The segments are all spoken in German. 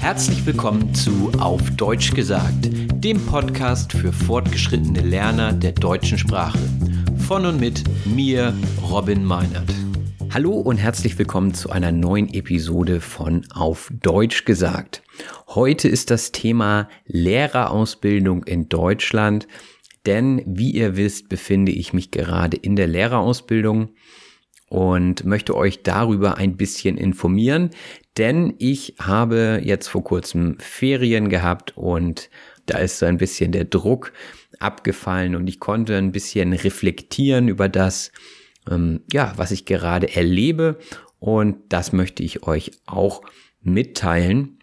Herzlich willkommen zu Auf Deutsch gesagt, dem Podcast für fortgeschrittene Lerner der deutschen Sprache. Von und mit mir, Robin Meinert. Hallo und herzlich willkommen zu einer neuen Episode von Auf Deutsch gesagt. Heute ist das Thema Lehrerausbildung in Deutschland, denn wie ihr wisst, befinde ich mich gerade in der Lehrerausbildung und möchte euch darüber ein bisschen informieren, denn ich habe jetzt vor kurzem Ferien gehabt und da ist so ein bisschen der Druck abgefallen und ich konnte ein bisschen reflektieren über das, ähm, ja, was ich gerade erlebe und das möchte ich euch auch mitteilen.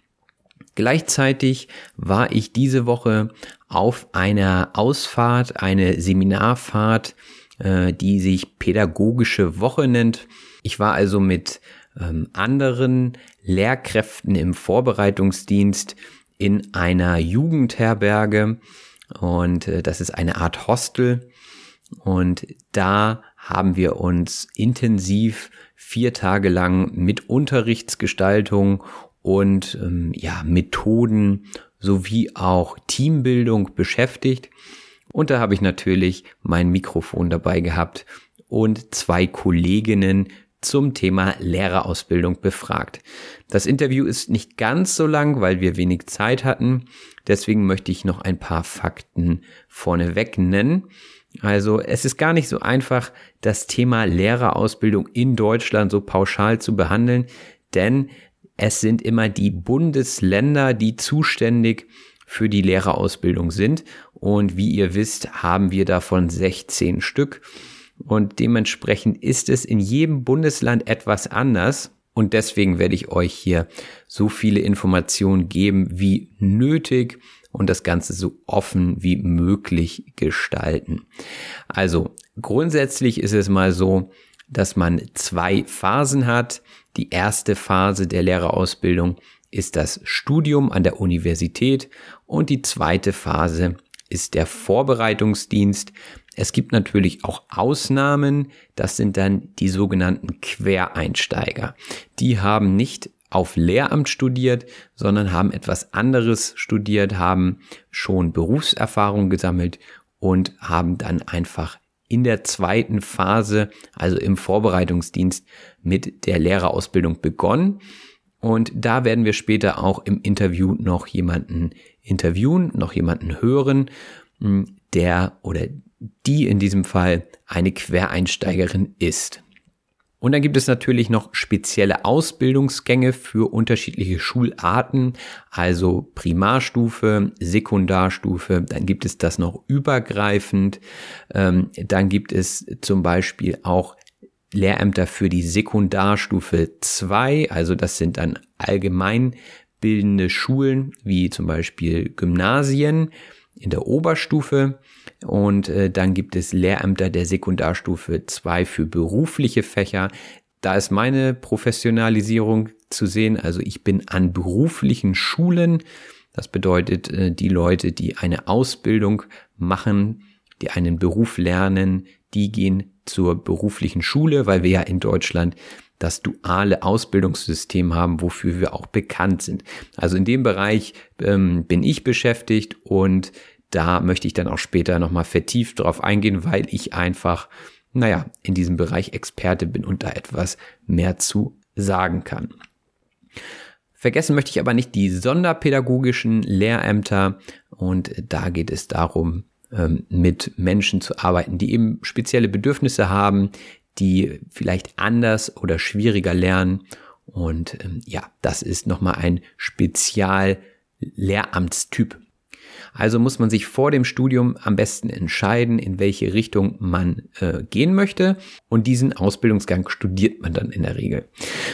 Gleichzeitig war ich diese Woche auf einer Ausfahrt, eine Seminarfahrt, äh, die sich pädagogische Woche nennt. Ich war also mit ähm, anderen Lehrkräften im Vorbereitungsdienst in einer Jugendherberge. Und äh, das ist eine Art Hostel. Und da haben wir uns intensiv vier Tage lang mit Unterrichtsgestaltung und ähm, ja Methoden sowie auch Teambildung beschäftigt und da habe ich natürlich mein Mikrofon dabei gehabt und zwei Kolleginnen zum Thema Lehrerausbildung befragt. Das Interview ist nicht ganz so lang, weil wir wenig Zeit hatten. Deswegen möchte ich noch ein paar Fakten vorneweg nennen. Also es ist gar nicht so einfach, das Thema Lehrerausbildung in Deutschland so pauschal zu behandeln, denn es sind immer die Bundesländer, die zuständig für die Lehrerausbildung sind. Und wie ihr wisst, haben wir davon 16 Stück. Und dementsprechend ist es in jedem Bundesland etwas anders. Und deswegen werde ich euch hier so viele Informationen geben wie nötig und das Ganze so offen wie möglich gestalten. Also grundsätzlich ist es mal so, dass man zwei Phasen hat. Die erste Phase der Lehrerausbildung ist das Studium an der Universität und die zweite Phase ist der Vorbereitungsdienst. Es gibt natürlich auch Ausnahmen, das sind dann die sogenannten Quereinsteiger. Die haben nicht auf Lehramt studiert, sondern haben etwas anderes studiert, haben schon Berufserfahrung gesammelt und haben dann einfach in der zweiten Phase, also im Vorbereitungsdienst, mit der Lehrerausbildung begonnen. Und da werden wir später auch im Interview noch jemanden interviewen, noch jemanden hören, hm, der oder die in diesem Fall eine Quereinsteigerin ist. Und dann gibt es natürlich noch spezielle Ausbildungsgänge für unterschiedliche Schularten, also Primarstufe, Sekundarstufe, dann gibt es das noch übergreifend, ähm, dann gibt es zum Beispiel auch Lehrämter für die Sekundarstufe 2, also das sind dann allgemeinbildende Schulen, wie zum Beispiel Gymnasien in der Oberstufe. Und äh, dann gibt es Lehrämter der Sekundarstufe 2 für berufliche Fächer. da ist meine Professionalisierung zu sehen. Also ich bin an beruflichen Schulen. Das bedeutet, äh, die Leute, die eine Ausbildung machen, die einen Beruf lernen, die gehen zur beruflichen Schule, weil wir ja in Deutschland das duale Ausbildungssystem haben, wofür wir auch bekannt sind. Also in dem Bereich ähm, bin ich beschäftigt und da möchte ich dann auch später nochmal vertieft drauf eingehen, weil ich einfach, naja, in diesem Bereich Experte bin und da etwas mehr zu sagen kann. Vergessen möchte ich aber nicht die sonderpädagogischen Lehrämter und da geht es darum, ähm, mit Menschen zu arbeiten, die eben spezielle Bedürfnisse haben, die vielleicht anders oder schwieriger lernen. Und ähm, ja, das ist nochmal ein Spezial-Lehramtstyp. Also muss man sich vor dem Studium am besten entscheiden, in welche Richtung man äh, gehen möchte. Und diesen Ausbildungsgang studiert man dann in der Regel.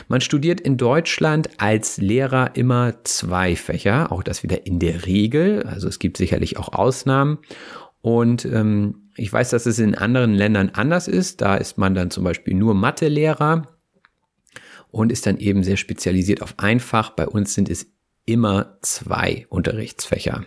Man studiert in Deutschland als Lehrer immer zwei Fächer, auch das wieder in der Regel. Also es gibt sicherlich auch Ausnahmen. Und ähm, ich weiß, dass es in anderen Ländern anders ist. Da ist man dann zum Beispiel nur Mathelehrer und ist dann eben sehr spezialisiert auf ein Fach. Bei uns sind es immer zwei Unterrichtsfächer.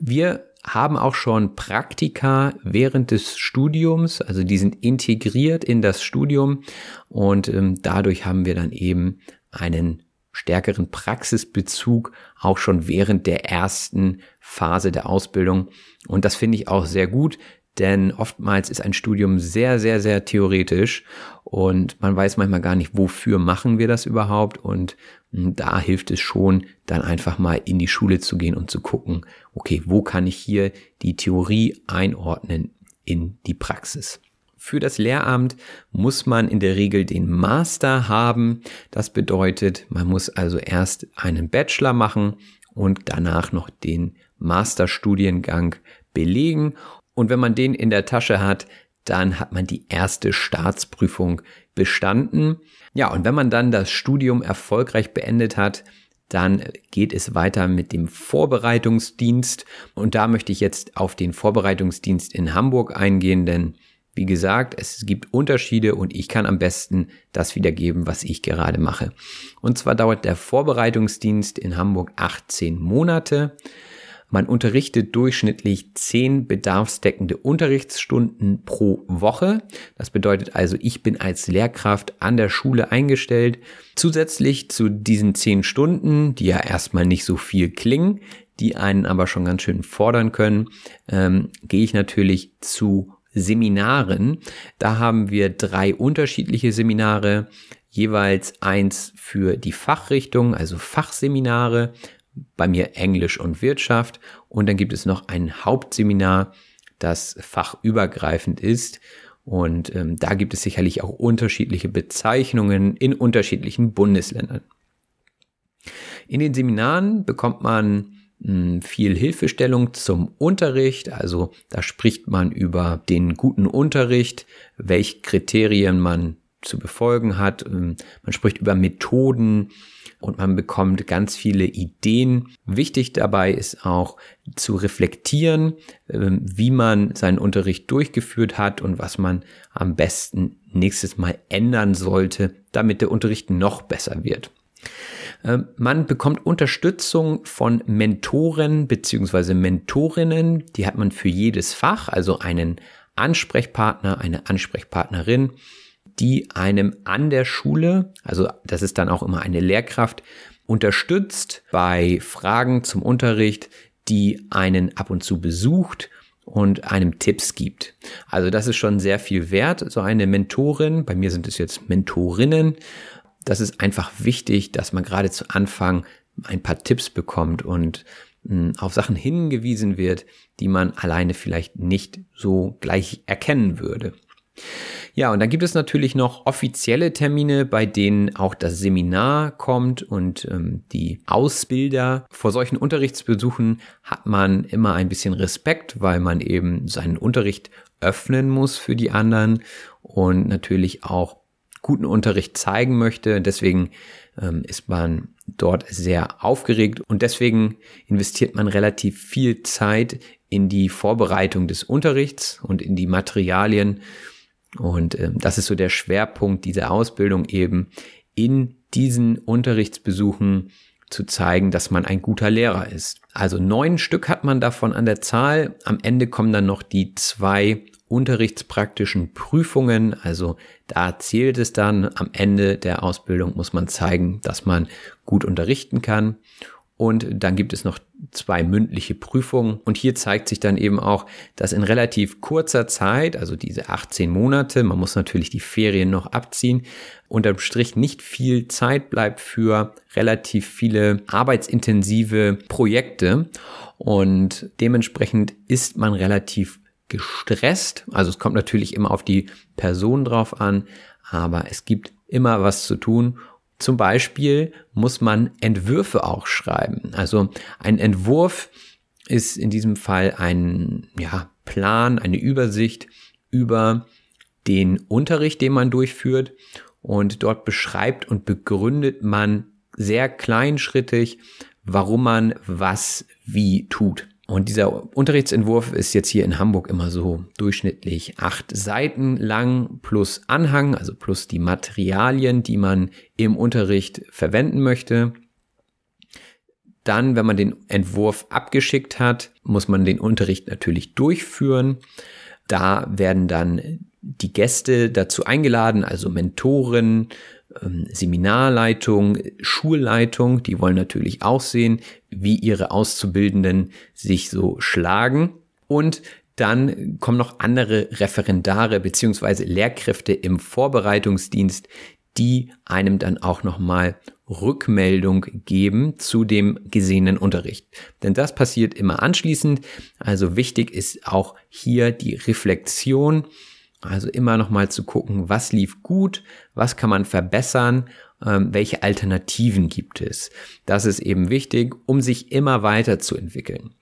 Wir haben auch schon Praktika während des Studiums, also die sind integriert in das Studium und ähm, dadurch haben wir dann eben einen stärkeren Praxisbezug auch schon während der ersten Phase der Ausbildung. Und das finde ich auch sehr gut, denn oftmals ist ein Studium sehr, sehr, sehr theoretisch und man weiß manchmal gar nicht, wofür machen wir das überhaupt. Und da hilft es schon, dann einfach mal in die Schule zu gehen und zu gucken, okay, wo kann ich hier die Theorie einordnen in die Praxis. Für das Lehramt muss man in der Regel den Master haben. Das bedeutet, man muss also erst einen Bachelor machen und danach noch den Masterstudiengang belegen. Und wenn man den in der Tasche hat, dann hat man die erste Staatsprüfung bestanden. Ja, und wenn man dann das Studium erfolgreich beendet hat, dann geht es weiter mit dem Vorbereitungsdienst. Und da möchte ich jetzt auf den Vorbereitungsdienst in Hamburg eingehen, denn wie gesagt, es gibt Unterschiede und ich kann am besten das wiedergeben, was ich gerade mache. Und zwar dauert der Vorbereitungsdienst in Hamburg 18 Monate. Man unterrichtet durchschnittlich 10 bedarfsdeckende Unterrichtsstunden pro Woche. Das bedeutet also, ich bin als Lehrkraft an der Schule eingestellt. Zusätzlich zu diesen 10 Stunden, die ja erstmal nicht so viel klingen, die einen aber schon ganz schön fordern können, ähm, gehe ich natürlich zu Seminaren. Da haben wir drei unterschiedliche Seminare, jeweils eins für die Fachrichtung, also Fachseminare, bei mir Englisch und Wirtschaft. Und dann gibt es noch ein Hauptseminar, das fachübergreifend ist. Und ähm, da gibt es sicherlich auch unterschiedliche Bezeichnungen in unterschiedlichen Bundesländern. In den Seminaren bekommt man viel Hilfestellung zum Unterricht. Also da spricht man über den guten Unterricht, welche Kriterien man zu befolgen hat. Ähm, man spricht über Methoden und man bekommt ganz viele Ideen. Wichtig dabei ist auch zu reflektieren, ähm, wie man seinen Unterricht durchgeführt hat und was man am besten nächstes Mal ändern sollte, damit der Unterricht noch besser wird. Ähm, man bekommt Unterstützung von Mentoren beziehungsweise Mentorinnen. Die hat man für jedes Fach, also einen Ansprechpartner, eine Ansprechpartnerin, die einem an der Schule, also das ist dann auch immer eine Lehrkraft, unterstützt bei Fragen zum Unterricht, die einen ab und zu besucht und einem Tipps gibt. Also das ist schon sehr viel wert, so eine Mentorin. Bei mir sind es jetzt Mentorinnen das ist einfach wichtig, dass man gerade zu Anfang ein paar Tipps bekommt und hm, auf Sachen hingewiesen wird, die man alleine vielleicht nicht so gleich erkennen würde. Ja, und dann gibt es natürlich noch offizielle Termine, bei denen auch das Seminar kommt und ähm, die Ausbilder. Vor solchen Unterrichtsbesuchen hat man immer ein bisschen Respekt, weil man eben seinen Unterricht öffnen muss für die anderen und natürlich auch guten Unterricht zeigen möchte. Deswegen ähm, ist man dort sehr aufgeregt und deswegen investiert man relativ viel Zeit in die Vorbereitung des Unterrichts und in die Materialien. Und äh, das ist so der Schwerpunkt dieser Ausbildung eben in diesen Unterrichtsbesuchen zu zeigen, dass man ein guter Lehrer ist. Also neun Stück hat man davon an der Zahl. Am Ende kommen dann noch die zwei unterrichtspraktischen Prüfungen. Also da zählt es dann. Am Ende der Ausbildung muss man zeigen, dass man gut unterrichten kann. Und dann gibt es noch zwei mündliche Prüfungen. Und hier zeigt sich dann eben auch, dass in relativ kurzer Zeit, also diese 18 Monate, man muss natürlich die Ferien noch abziehen, unterm Strich nicht viel Zeit bleibt für relativ viele arbeitsintensive Projekte. Und dementsprechend ist man relativ gestresst. Also es kommt natürlich immer auf die Person drauf an, aber es gibt immer was zu tun zum Beispiel muss man Entwürfe auch schreiben. Also ein Entwurf ist in diesem Fall ein ja, Plan, eine Übersicht über den Unterricht, den man durchführt. Und dort beschreibt und begründet man sehr kleinschrittig, warum man was wie tut. Und dieser Unterrichtsentwurf ist jetzt hier in Hamburg immer so durchschnittlich acht Seiten lang plus Anhang, also plus die Materialien, die man im Unterricht verwenden möchte. Dann, wenn man den Entwurf abgeschickt hat, muss man den Unterricht natürlich durchführen. Da werden dann die Gäste dazu eingeladen, also Mentoren, Seminarleitung, Schulleitung, die wollen natürlich auch sehen, wie ihre Auszubildenden sich so schlagen. Und dann kommen noch andere Referendare beziehungsweise Lehrkräfte im Vorbereitungsdienst, die einem dann auch nochmal Rückmeldung geben zu dem gesehenen Unterricht. Denn das passiert immer anschließend. Also wichtig ist auch hier die Reflexion also immer noch mal zu gucken, was lief gut, was kann man verbessern, ähm, welche Alternativen gibt es. Das ist eben wichtig, um sich immer weiterzuentwickeln.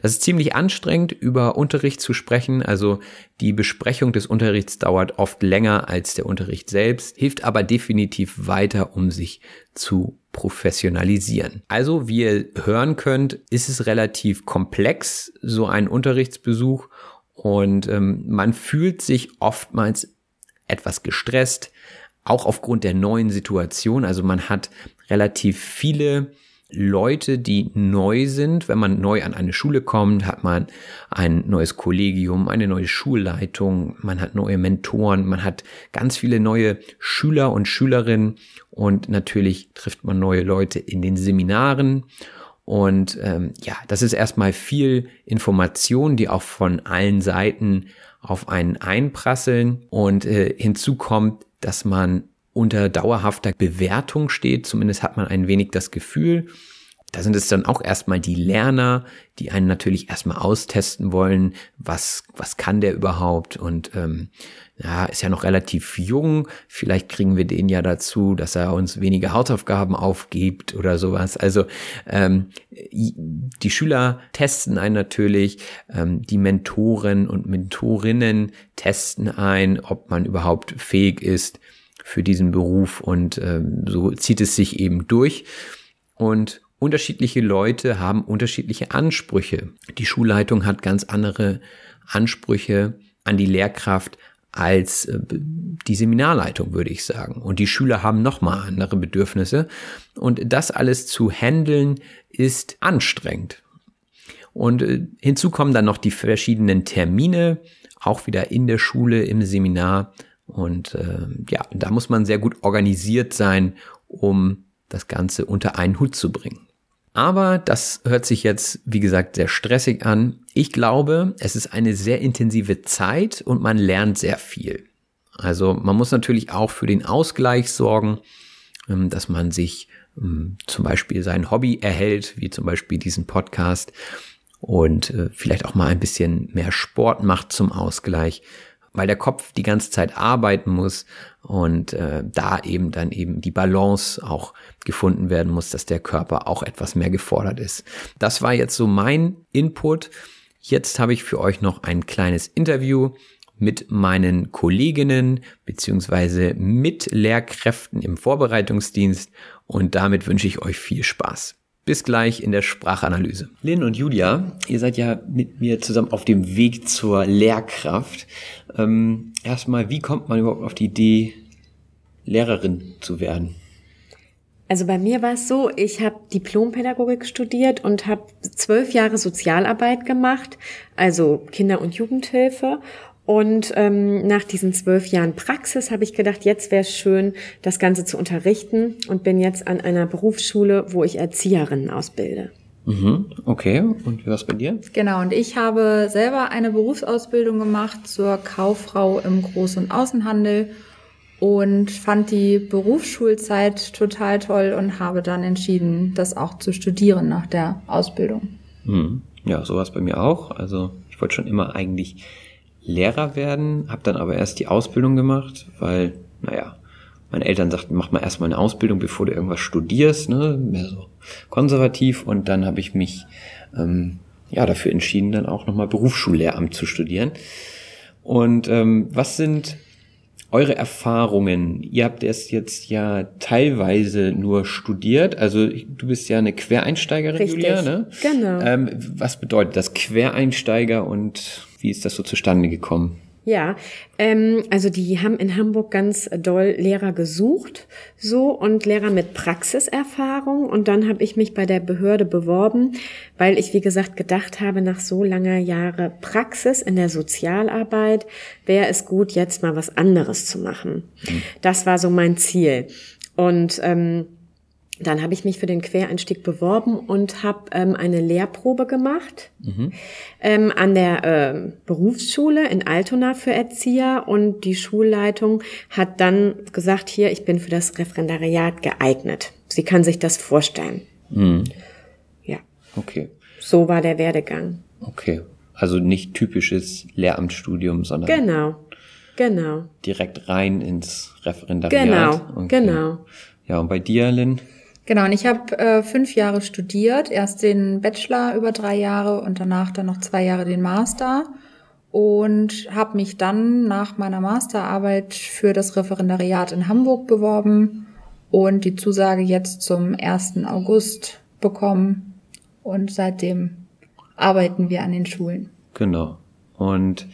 Das ist ziemlich anstrengend, über Unterricht zu sprechen. Also die Besprechung des Unterrichts dauert oft länger als der Unterricht selbst, hilft aber definitiv weiter, um sich zu professionalisieren. Also, wie ihr hören könnt, ist es relativ komplex, so ein Unterrichtsbesuch und ähm, man fühlt sich oftmals etwas gestresst, auch aufgrund der neuen Situation. Also man hat relativ viele Leute, die neu sind. Wenn man neu an eine Schule kommt, hat man ein neues Kollegium, eine neue Schulleitung, man hat neue Mentoren, man hat ganz viele neue Schüler und Schülerinnen und natürlich trifft man neue Leute in den Seminaren und ähm, ja, das ist erstmal viel Information, die auch von allen Seiten auf einen einprasseln. Und äh, hinzu kommt, dass man unter dauerhafter Bewertung steht. Zumindest hat man ein wenig das Gefühl. Da sind es dann auch erstmal die Lerner, die einen natürlich erstmal austesten wollen, was, was kann der überhaupt und ähm, ja, ist ja noch relativ jung, vielleicht kriegen wir den ja dazu, dass er uns weniger Hausaufgaben aufgibt oder sowas. Also ähm, die Schüler testen einen natürlich, ähm, die Mentoren und Mentorinnen testen ein, ob man überhaupt fähig ist für diesen Beruf und ähm, so zieht es sich eben durch. Und unterschiedliche Leute haben unterschiedliche Ansprüche. Die Schulleitung hat ganz andere Ansprüche an die Lehrkraft als äh, die Seminarleitung, würde ich sagen. Und die Schüler haben nochmal andere Bedürfnisse. Und das alles zu handeln ist anstrengend. Und äh, hinzu kommen dann noch die verschiedenen Termine, auch wieder in der Schule, im Seminar. Und äh, ja, da muss man sehr gut organisiert sein, um das Ganze unter einen Hut zu bringen. Aber das hört sich jetzt, wie gesagt, sehr stressig an. Ich glaube, es ist eine sehr intensive Zeit und man lernt sehr viel. Also man muss natürlich auch für den Ausgleich sorgen, ähm, dass man sich ähm, zum Beispiel sein Hobby erhält, wie zum Beispiel diesen Podcast und äh, vielleicht auch mal ein bisschen mehr Sport macht zum Ausgleich weil der Kopf die ganze Zeit arbeiten muss und äh, da eben dann eben die Balance auch gefunden werden muss, dass der Körper auch etwas mehr gefordert ist. Das war jetzt so mein Input. Jetzt habe ich für euch noch ein kleines Interview mit meinen Kolleginnen beziehungsweise mit Lehrkräften im Vorbereitungsdienst und damit wünsche ich euch viel Spaß. Bis gleich in der Sprachanalyse. Lynn und Julia, ihr seid ja mit mir zusammen auf dem Weg zur Lehrkraft. Ähm, erstmal, wie kommt man überhaupt auf die Idee, Lehrerin zu werden? Also bei mir war es so, ich habe Diplompädagogik studiert und habe zwölf Jahre Sozialarbeit gemacht, also Kinder- und Jugendhilfe. Und ähm, nach diesen zwölf Jahren Praxis habe ich gedacht, jetzt wäre es schön, das Ganze zu unterrichten und bin jetzt an einer Berufsschule, wo ich Erzieherinnen ausbilde. Mhm, okay, und wie war es bei dir? Genau, und ich habe selber eine Berufsausbildung gemacht zur Kauffrau im Groß- und Außenhandel und fand die Berufsschulzeit total toll und habe dann entschieden, das auch zu studieren nach der Ausbildung. Mhm. Ja, so war es bei mir auch. Also ich wollte schon immer eigentlich Lehrer werden, habe dann aber erst die Ausbildung gemacht, weil, naja, meine Eltern sagten, mach mal erstmal eine Ausbildung, bevor du irgendwas studierst, ne? mehr so konservativ. Und dann habe ich mich ähm, ja dafür entschieden, dann auch nochmal Berufsschullehramt zu studieren. Und ähm, was sind eure Erfahrungen? Ihr habt erst jetzt ja teilweise nur studiert, also du bist ja eine Quereinsteigerin, Richtig. Julia, ne? Genau. Ähm, was bedeutet das Quereinsteiger und wie ist das so zustande gekommen? Ja, ähm, also die haben in Hamburg ganz doll Lehrer gesucht, so und Lehrer mit Praxiserfahrung. Und dann habe ich mich bei der Behörde beworben, weil ich, wie gesagt, gedacht habe, nach so langer Jahre Praxis in der Sozialarbeit wäre es gut, jetzt mal was anderes zu machen. Das war so mein Ziel. Und ähm, dann habe ich mich für den Quereinstieg beworben und habe ähm, eine Lehrprobe gemacht ähm, an der ähm, Berufsschule in Altona für Erzieher und die Schulleitung hat dann gesagt, hier, ich bin für das Referendariat geeignet. Sie kann sich das vorstellen. Ja, Okay, so war der Werdegang. okay. Also nicht typisches Lehramtsstudium, sondern Genau, genau, direkt rein ins Referendariat. genau, Okay. genau. Ja, und bei dir, Lynn? Genau, und ich habe äh, fünf Jahre studiert, erst den Bachelor über drei Jahre und danach dann noch zwei Jahre den Master und habe mich dann nach meiner Masterarbeit für das Referendariat in Hamburg beworben und die Zusage jetzt zum 1. August bekommen und seitdem arbeiten wir an den Schulen. Genau. Und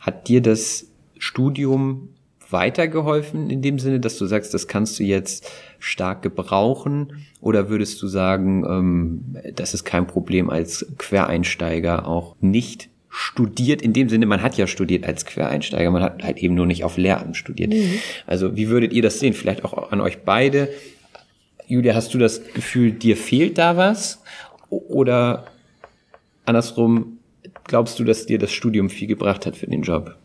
hat dir das Studium weitergeholfen in dem Sinne, dass du sagst, das kannst du jetzt stark gebrauchen? Oder würdest du sagen, ähm, das ist kein Problem als Quereinsteiger auch nicht studiert, in dem Sinne, man hat ja studiert als Quereinsteiger, man hat halt eben nur nicht auf Lehramt studiert. Also wie würdet ihr das sehen? Vielleicht auch an euch beide. Julia, hast du das Gefühl, dir fehlt da was? Oder andersrum, glaubst du, dass dir das Studium viel gebracht hat für den Job?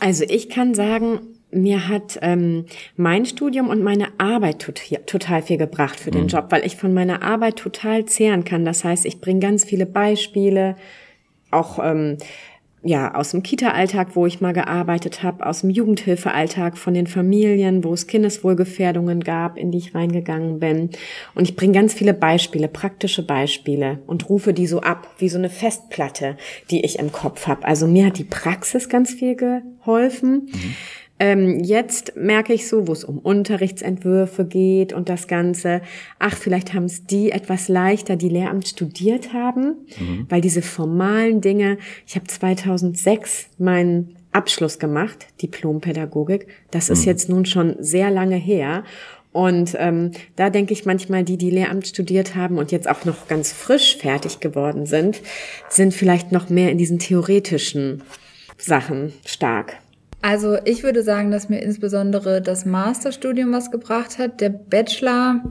Also ich kann sagen, mir hat ähm, mein Studium und meine Arbeit tot, total viel gebracht für den Job, weil ich von meiner Arbeit total zehren kann. Das heißt, ich bringe ganz viele Beispiele, auch ähm, ja aus dem Kita-Alltag, wo ich mal gearbeitet habe, aus dem Jugendhilfealltag von den Familien, wo es Kindeswohlgefährdungen gab, in die ich reingegangen bin. Und ich bringe ganz viele Beispiele, praktische Beispiele und rufe die so ab, wie so eine Festplatte, die ich im Kopf habe. Also mir hat die Praxis ganz viel geholfen. Ähm, jetzt merke ich so, wo es um Unterrichtsentwürfe geht und das Ganze, ach, vielleicht haben es die etwas leichter, die Lehramt studiert haben, weil diese formalen Dinge, ich habe 2006 meinen Abschluss gemacht, Diplompädagogik, das ist jetzt nun schon sehr lange her. Und ähm, da denke ich manchmal, die, die Lehramt studiert haben und jetzt auch noch ganz frisch fertig geworden sind, sind vielleicht noch mehr in diesen theoretischen Sachen stark. Also ich würde sagen, dass mir insbesondere das Masterstudium was gebracht hat. Der Bachelor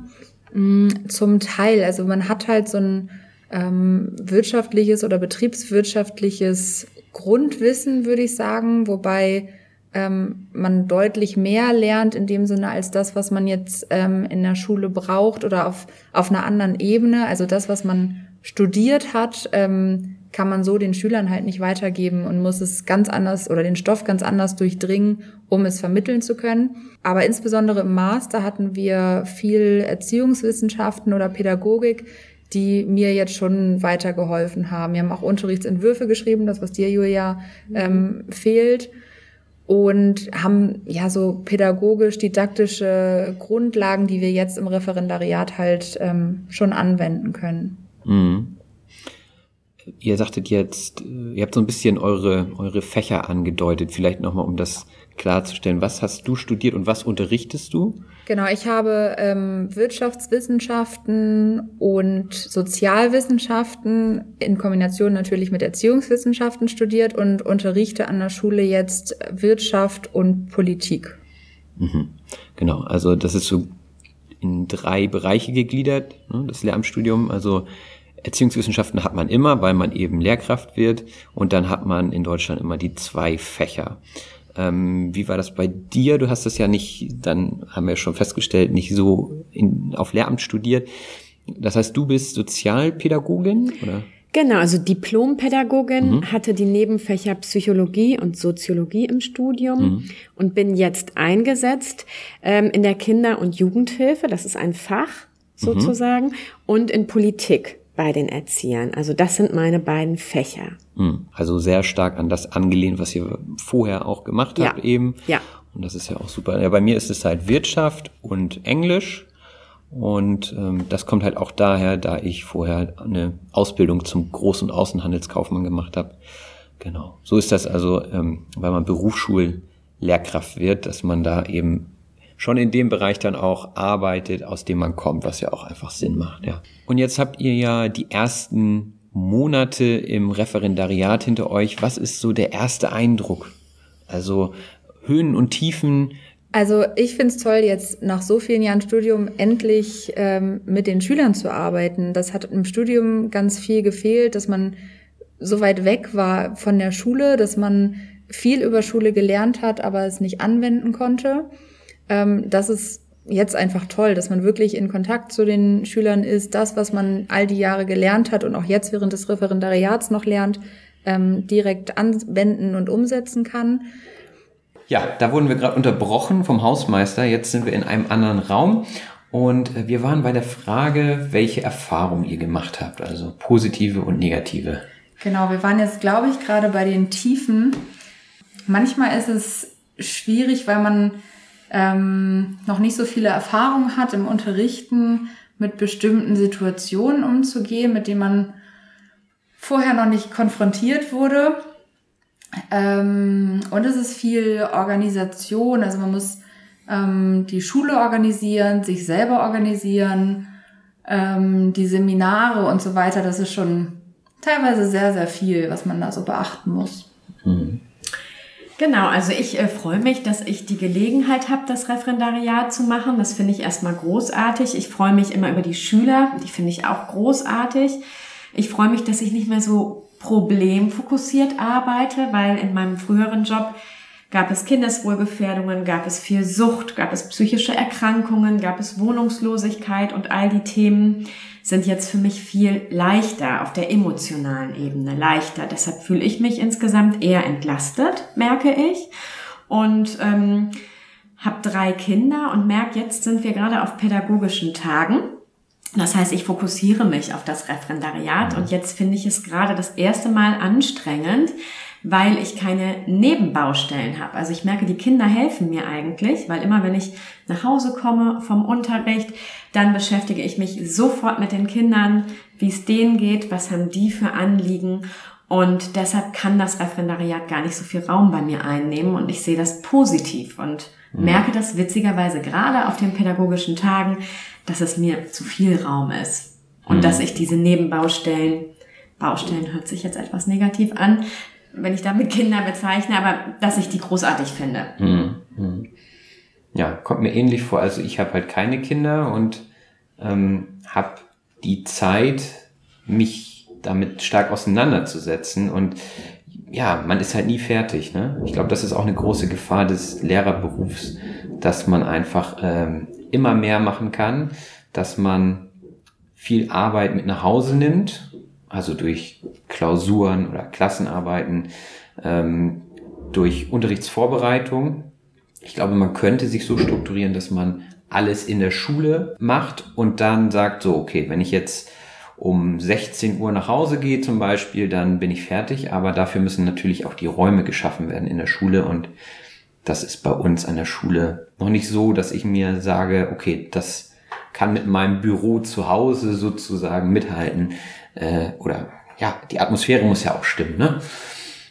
mh, zum Teil. Also man hat halt so ein ähm, wirtschaftliches oder betriebswirtschaftliches Grundwissen, würde ich sagen, wobei ähm, man deutlich mehr lernt in dem Sinne als das, was man jetzt ähm, in der Schule braucht oder auf, auf einer anderen Ebene. Also das, was man studiert hat, ähm, kann man so den Schülern halt nicht weitergeben und muss es ganz anders oder den Stoff ganz anders durchdringen, um es vermitteln zu können. Aber insbesondere im Master hatten wir viel Erziehungswissenschaften oder Pädagogik, die mir jetzt schon weitergeholfen haben. Wir haben auch Unterrichtsentwürfe geschrieben, das, was dir, Julia, ähm, fehlt. und haben ja so pädagogisch-didaktische Grundlagen, die wir jetzt im Referendariat halt ähm, schon anwenden können. Mhm. Ihr sagtet jetzt, äh, ihr habt so ein bisschen eure, eure Fächer angedeutet, vielleicht nochmal, um das klarzustellen. Was hast du studiert und was unterrichtest du? Genau, ich habe ähm, Wirtschaftswissenschaften und Sozialwissenschaften in Kombination natürlich mit Erziehungswissenschaften studiert und unterrichte an der Schule jetzt Wirtschaft und Politik. Mhm. Genau, also das ist so in drei Bereiche gegliedert, ne, das Lehramtsstudium. Also Erziehungswissenschaften hat man immer, weil man eben Lehrkraft wird. Und dann hat man in Deutschland immer die zwei Fächer. Ähm, wie war das bei dir? Du hast das ja nicht, dann haben wir schon festgestellt, nicht so in, auf Lehramt studiert. Das heißt, du bist Sozialpädagogin, oder? Genau, also Diplompädagogin, mhm. hatte die Nebenfächer Psychologie und Soziologie im Studium mhm. und bin jetzt eingesetzt ähm, in der Kinder- und Jugendhilfe, das ist ein Fach mhm. sozusagen, mhm. und in Politik bei den Erziehern. Also das sind meine beiden Fächer. Hm, also sehr stark an das angelehnt, was ihr vorher auch gemacht habt ja. eben. Ja. Und das ist ja auch super. Ja, bei mir ist es halt Wirtschaft und Englisch. Und ähm, das kommt halt auch daher, da ich vorher eine Ausbildung zum Groß- und Außenhandelskaufmann gemacht habe. Genau. So ist das also, ähm, weil man Berufsschullehrkraft wird, dass man da eben schon in dem Bereich dann auch arbeitet, aus dem man kommt, was ja auch einfach Sinn macht, ja. Und jetzt habt ihr ja die ersten Monate im Referendariat hinter euch. Was ist so der erste Eindruck? Also Höhen und Tiefen. Also ich finde es toll, jetzt nach so vielen Jahren Studium endlich ähm, mit den Schülern zu arbeiten. Das hat im Studium ganz viel gefehlt, dass man so weit weg war von der Schule, dass man viel über Schule gelernt hat, aber es nicht anwenden konnte. Ähm, das ist jetzt einfach toll, dass man wirklich in Kontakt zu den Schülern ist, das, was man all die Jahre gelernt hat und auch jetzt während des Referendariats noch lernt, ähm, direkt anwenden und umsetzen kann. Ja, da wurden wir gerade unterbrochen vom Hausmeister. Jetzt sind wir in einem anderen Raum und äh, wir waren bei der Frage, welche Erfahrungen ihr gemacht habt, also positive und negative. Genau, wir waren jetzt, glaube ich, gerade bei den Tiefen. Manchmal ist es schwierig, weil man ähm, noch nicht so viele Erfahrungen hat im Unterrichten, mit bestimmten Situationen umzugehen, mit denen man vorher noch nicht konfrontiert wurde. Ähm, und es ist viel Organisation, also man muss ähm, die Schule organisieren, sich selber organisieren, ähm, die Seminare und so weiter. Das ist schon teilweise sehr, sehr viel, was man da so beachten muss. Mhm. Genau, also ich äh, freue mich, dass ich die Gelegenheit habe, das Referendariat zu machen. Das finde ich erstmal großartig. Ich freue mich immer über die Schüler, die finde ich auch großartig. Ich freue mich, dass ich nicht mehr so problemfokussiert arbeite, weil in meinem früheren Job gab es Kindeswohlgefährdungen, gab es viel Sucht, gab es psychische Erkrankungen, gab es Wohnungslosigkeit und all die Themen sind jetzt für mich viel leichter auf der emotionalen Ebene, leichter. Deshalb fühle ich mich insgesamt eher entlastet, merke ich. Und ähm, habe drei Kinder und merke, jetzt sind wir gerade auf pädagogischen Tagen. Das heißt, ich fokussiere mich auf das Referendariat und jetzt finde ich es gerade das erste Mal anstrengend, weil ich keine Nebenbaustellen habe. Also ich merke, die Kinder helfen mir eigentlich, weil immer wenn ich nach Hause komme vom Unterricht, dann beschäftige ich mich sofort mit den Kindern, wie es denen geht, was haben die für Anliegen. Und deshalb kann das Referendariat gar nicht so viel Raum bei mir einnehmen und ich sehe das positiv und mhm. merke das witzigerweise gerade auf den pädagogischen Tagen, dass es mir zu viel Raum ist und mhm. dass ich diese Nebenbaustellen Baustellen hört sich jetzt etwas negativ an, wenn ich damit Kinder bezeichne, aber dass ich die großartig finde. Mhm. Ja, kommt mir ähnlich vor. Also ich habe halt keine Kinder und ähm, habe die Zeit, mich damit stark auseinanderzusetzen und ja, man ist halt nie fertig. Ne? Ich glaube, das ist auch eine große Gefahr des Lehrerberufs, dass man einfach ähm, immer mehr machen kann, dass man viel Arbeit mit nach Hause nimmt also durch Klausuren oder Klassenarbeiten, ähm, durch Unterrichtsvorbereitung. Ich glaube, man könnte sich so strukturieren, dass man alles in der Schule macht und dann sagt so, okay, wenn ich jetzt um 16 Uhr nach Hause gehe zum Beispiel, dann bin ich fertig, aber dafür müssen natürlich auch die Räume geschaffen werden in der Schule und das ist bei uns an der Schule noch nicht so, dass ich mir sage, okay, das kann mit meinem Büro zu Hause sozusagen mithalten. Äh, oder ja, die Atmosphäre muss ja auch stimmen, ne?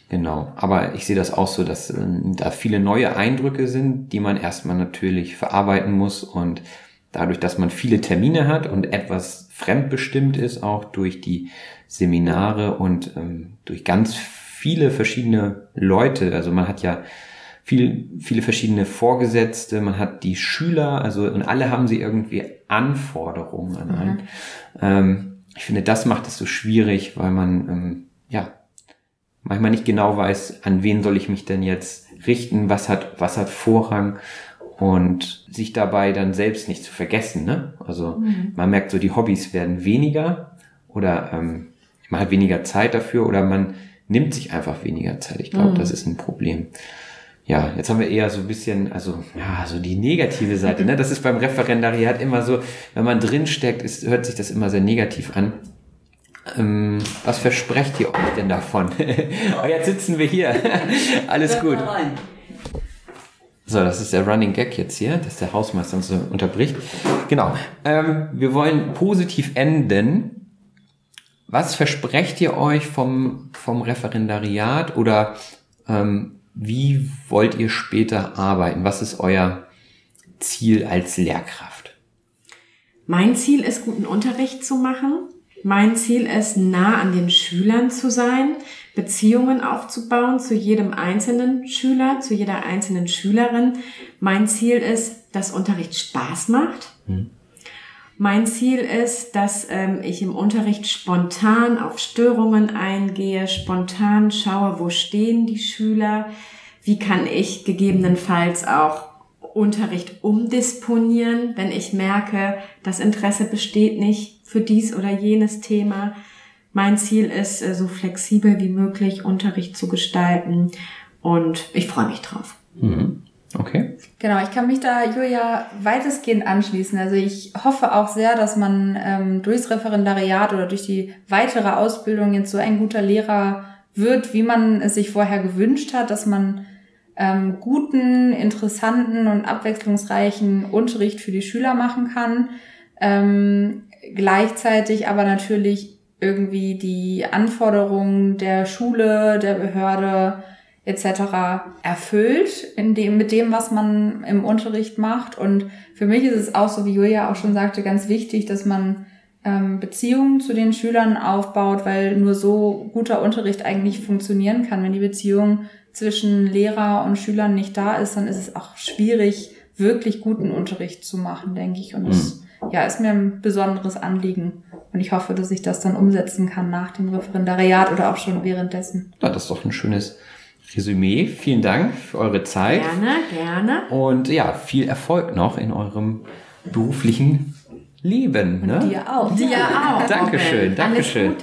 Genau. Aber ich sehe das auch so, dass äh, da viele neue Eindrücke sind, die man erstmal natürlich verarbeiten muss und dadurch, dass man viele Termine hat und etwas fremdbestimmt ist, auch durch die Seminare und ähm, durch ganz viele verschiedene Leute. Also man hat ja viel, viele verschiedene Vorgesetzte, man hat die Schüler, also und alle haben sie irgendwie Anforderungen an einen. Mhm. Ähm, ich finde, das macht es so schwierig, weil man ähm, ja manchmal nicht genau weiß, an wen soll ich mich denn jetzt richten, was hat, was hat Vorrang und sich dabei dann selbst nicht zu vergessen. Ne? Also mhm. man merkt so, die Hobbys werden weniger oder ähm, man hat weniger Zeit dafür oder man nimmt sich einfach weniger Zeit. Ich glaube, mhm. das ist ein Problem. Ja, jetzt haben wir eher so ein bisschen, also ja, so die negative Seite. Ne? Das ist beim Referendariat immer so, wenn man drinsteckt, ist, hört sich das immer sehr negativ an. Ähm, was versprecht ihr euch denn davon? oh, jetzt sitzen wir hier. Alles gut. So, das ist der Running Gag jetzt hier, dass der Hausmeister uns so unterbricht. Genau. Ähm, wir wollen positiv enden. Was versprecht ihr euch vom, vom Referendariat oder ähm, wie wollt ihr später arbeiten? Was ist euer Ziel als Lehrkraft? Mein Ziel ist, guten Unterricht zu machen. Mein Ziel ist, nah an den Schülern zu sein, Beziehungen aufzubauen zu jedem einzelnen Schüler, zu jeder einzelnen Schülerin. Mein Ziel ist, dass Unterricht Spaß macht. Hm. Mein Ziel ist, dass ähm, ich im Unterricht spontan auf Störungen eingehe, spontan schaue, wo stehen die Schüler, wie kann ich gegebenenfalls auch Unterricht umdisponieren, wenn ich merke, das Interesse besteht nicht für dies oder jenes Thema. Mein Ziel ist, äh, so flexibel wie möglich Unterricht zu gestalten und ich freue mich drauf. Mhm. Okay. Genau, ich kann mich da Julia weitestgehend anschließen. Also ich hoffe auch sehr, dass man ähm, durchs Referendariat oder durch die weitere Ausbildung jetzt so ein guter Lehrer wird, wie man es sich vorher gewünscht hat, dass man ähm, guten, interessanten und abwechslungsreichen Unterricht für die Schüler machen kann. Ähm, gleichzeitig aber natürlich irgendwie die Anforderungen der Schule, der Behörde etc. erfüllt in dem, mit dem, was man im Unterricht macht. Und für mich ist es auch so, wie Julia auch schon sagte, ganz wichtig, dass man ähm, Beziehungen zu den Schülern aufbaut, weil nur so guter Unterricht eigentlich funktionieren kann. Wenn die Beziehung zwischen Lehrer und Schülern nicht da ist, dann ist es auch schwierig, wirklich guten Unterricht zu machen, denke ich. Und das mhm. ja, ist mir ein besonderes Anliegen. Und ich hoffe, dass ich das dann umsetzen kann nach dem Referendariat oder auch schon währenddessen. Ja, das ist doch ein schönes Resümee. Vielen Dank für eure Zeit. Gerne, gerne. Und ja, viel Erfolg noch in eurem beruflichen Leben. Ne? Dir auch. Dir auch. Dankeschön, Dankeschön.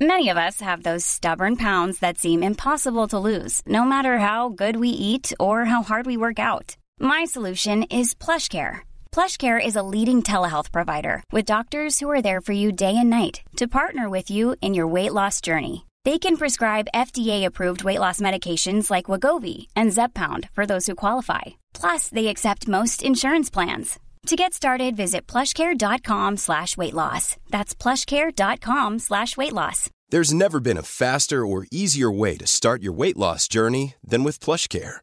Many of us have those stubborn pounds that seem impossible to lose, no matter how good we eat or how hard we work out. My solution is PlushCare. PlushCare is a leading telehealth provider with doctors who are there for you day and night to partner with you in your weight loss journey. They can prescribe FDA-approved weight loss medications like Wagovi and Zepbound for those who qualify. Plus, they accept most insurance plans. To get started, visit plushcare.com slash weight loss. That's plushcare.com slash weight loss. There's never been a faster or easier way to start your weight loss journey than with PlushCare.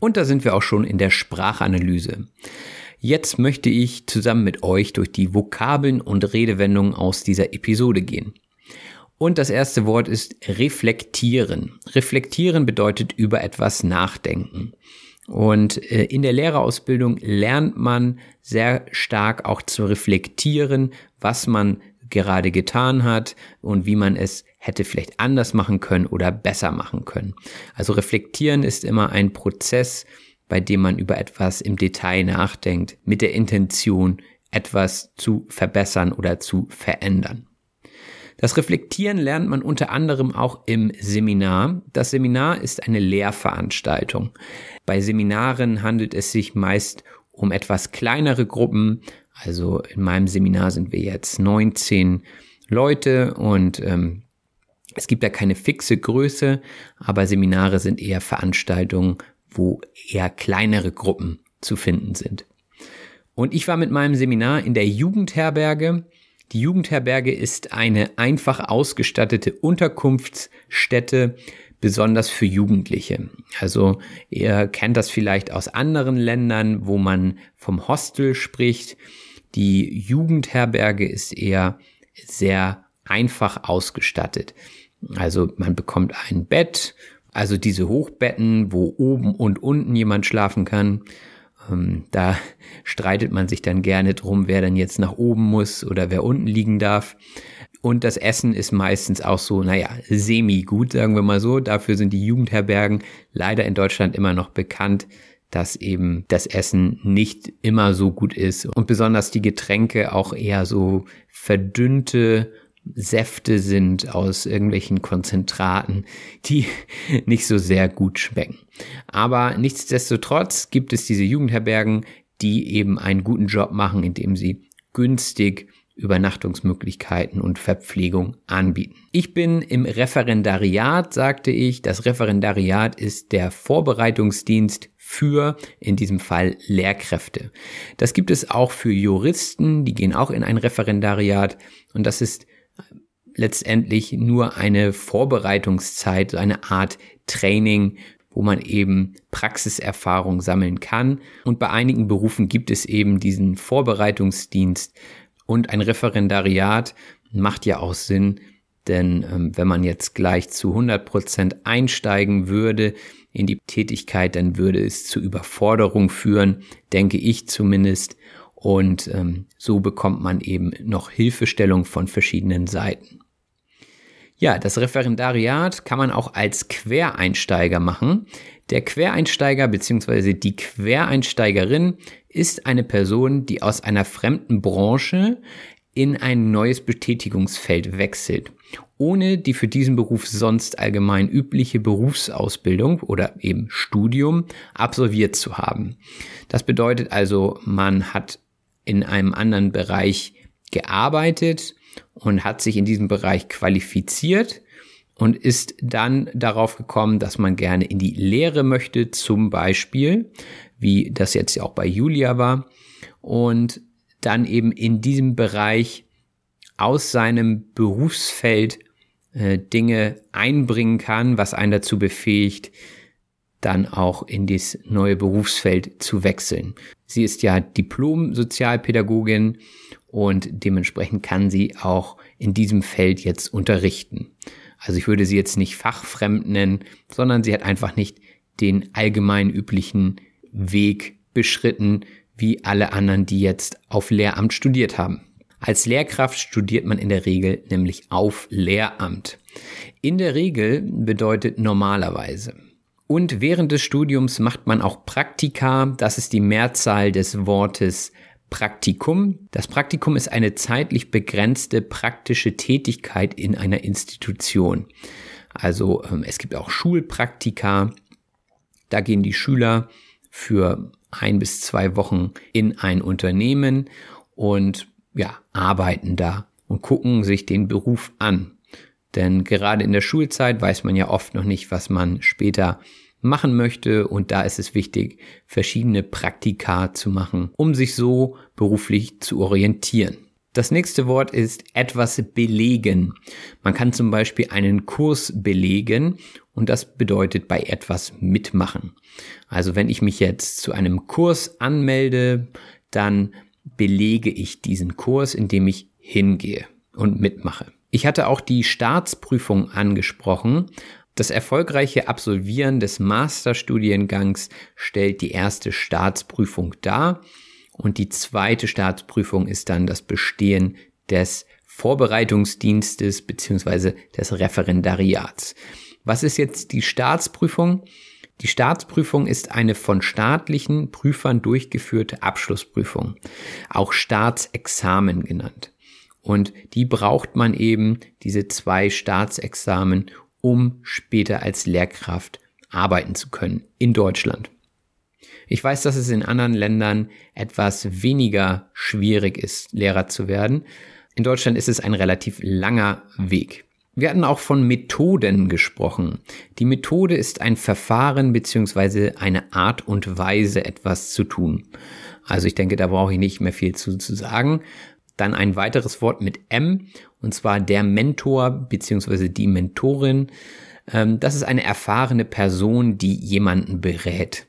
Und da sind wir auch schon in der Sprachanalyse. Jetzt möchte ich zusammen mit euch durch die Vokabeln und Redewendungen aus dieser Episode gehen. Und das erste Wort ist reflektieren. Reflektieren bedeutet über etwas nachdenken. Und äh, in der Lehrerausbildung lernt man sehr stark auch zu reflektieren, was man gerade getan hat und wie man es hätte vielleicht anders machen können oder besser machen können. Also reflektieren ist immer ein Prozess, bei dem man über etwas im Detail nachdenkt, mit der Intention, etwas zu verbessern oder zu verändern. Das Reflektieren lernt man unter anderem auch im Seminar. Das Seminar ist eine Lehrveranstaltung. Bei Seminaren handelt es sich meist um etwas kleinere Gruppen. Also in meinem Seminar sind wir jetzt 19 Leute und ähm, es gibt da keine fixe Größe, aber Seminare sind eher Veranstaltungen, wo eher kleinere Gruppen zu finden sind. Und ich war mit meinem Seminar in der Jugendherberge. Die Jugendherberge ist eine einfach ausgestattete Unterkunftsstätte, besonders für Jugendliche. Also ihr kennt das vielleicht aus anderen Ländern, wo man vom Hostel spricht. Die Jugendherberge ist eher sehr einfach ausgestattet. Also man bekommt ein Bett, also diese Hochbetten, wo oben und unten jemand schlafen kann. Ähm, da streitet man sich dann gerne drum, wer dann jetzt nach oben muss oder wer unten liegen darf. Und das Essen ist meistens auch so, naja, semi-gut, sagen wir mal so. Dafür sind die Jugendherbergen leider in Deutschland immer noch bekannt, dass eben das Essen nicht immer so gut ist und besonders die Getränke auch eher so verdünnte Säfte sind aus irgendwelchen Konzentraten, die nicht so sehr gut schmecken. Aber nichtsdestotrotz gibt es diese Jugendherbergen, die eben einen guten Job machen, indem sie günstig Übernachtungsmöglichkeiten und Verpflegung anbieten. Ich bin im Referendariat, sagte ich. Das Referendariat ist der Vorbereitungsdienst für, in diesem Fall, Lehrkräfte. Das gibt es auch für Juristen, die gehen auch in ein Referendariat und das ist letztendlich nur eine Vorbereitungszeit, eine Art Training, wo man eben Praxiserfahrung sammeln kann. Und bei einigen Berufen gibt es eben diesen Vorbereitungsdienst und ein Referendariat macht ja auch Sinn, denn ähm, wenn man jetzt gleich zu 100 Prozent einsteigen würde in die Tätigkeit, dann würde es zu Überforderung führen, denke ich zumindest. Und ähm, so bekommt man eben noch Hilfestellung von verschiedenen Seiten. Ja, das Referendariat kann man auch als Quereinsteiger machen. Der Quereinsteiger bzw. die Quereinsteigerin ist eine Person, die aus einer fremden Branche in ein neues Betätigungsfeld wechselt, ohne die für diesen Beruf sonst allgemein übliche Berufsausbildung oder eben Studium absolviert zu haben. Das bedeutet also, man hat in einem anderen Bereich gearbeitet und hat sich in diesem Bereich qualifiziert und ist dann darauf gekommen, dass man gerne in die Lehre möchte, zum Beispiel, wie das jetzt auch bei Julia war, und dann eben in diesem Bereich aus seinem Berufsfeld äh, Dinge einbringen kann, was einen dazu befähigt, dann auch in das neue Berufsfeld zu wechseln. Sie ist ja Diplom-Sozialpädagogin und dementsprechend kann sie auch in diesem Feld jetzt unterrichten. Also ich würde sie jetzt nicht fachfremd nennen, sondern sie hat einfach nicht den allgemein üblichen Weg beschritten, wie alle anderen, die jetzt auf Lehramt studiert haben. Als Lehrkraft studiert man in der Regel nämlich auf Lehramt. In der Regel bedeutet normalerweise. Und während des Studiums macht man auch Praktika. Das ist die Mehrzahl des Wortes Praktikum. Das Praktikum ist eine zeitlich begrenzte praktische Tätigkeit in einer Institution. Also ähm, es gibt auch Schulpraktika. Da gehen die Schüler für ein bis zwei Wochen in ein Unternehmen und ja, arbeiten da und gucken sich den Beruf an. Denn gerade in der Schulzeit weiß man ja oft noch nicht, was man später machen möchte und da ist es wichtig, verschiedene Praktika zu machen, um sich so beruflich zu orientieren. Das nächste Wort ist etwas belegen. Man kann zum Beispiel einen Kurs belegen und das bedeutet bei etwas mitmachen. Also wenn ich mich jetzt zu einem Kurs anmelde, dann belege ich diesen Kurs, indem ich hingehe und mitmache. Ich hatte auch die Staatsprüfung angesprochen. Das erfolgreiche Absolvieren des Masterstudiengangs stellt die erste Staatsprüfung dar und die zweite Staatsprüfung ist dann das Bestehen des Vorbereitungsdienstes beziehungsweise des Referendariats. Was ist jetzt die Staatsprüfung? Die Staatsprüfung ist eine von staatlichen Prüfern durchgeführte Abschlussprüfung, auch Staatsexamen genannt. Und die braucht man eben, diese zwei Staatsexamen, um später als Lehrkraft arbeiten zu können in Deutschland. Ich weiß, dass es in anderen Ländern etwas weniger schwierig ist, Lehrer zu werden. In Deutschland ist es ein relativ langer Weg. Wir hatten auch von Methoden gesprochen. Die Methode ist ein Verfahren beziehungsweise eine Art und Weise, etwas zu tun. Also ich denke, da brauche ich nicht mehr viel zu, zu sagen. Dann ein weiteres Wort mit M, und zwar der Mentor beziehungsweise die Mentorin. Ähm, das ist eine erfahrene Person, die jemanden berät.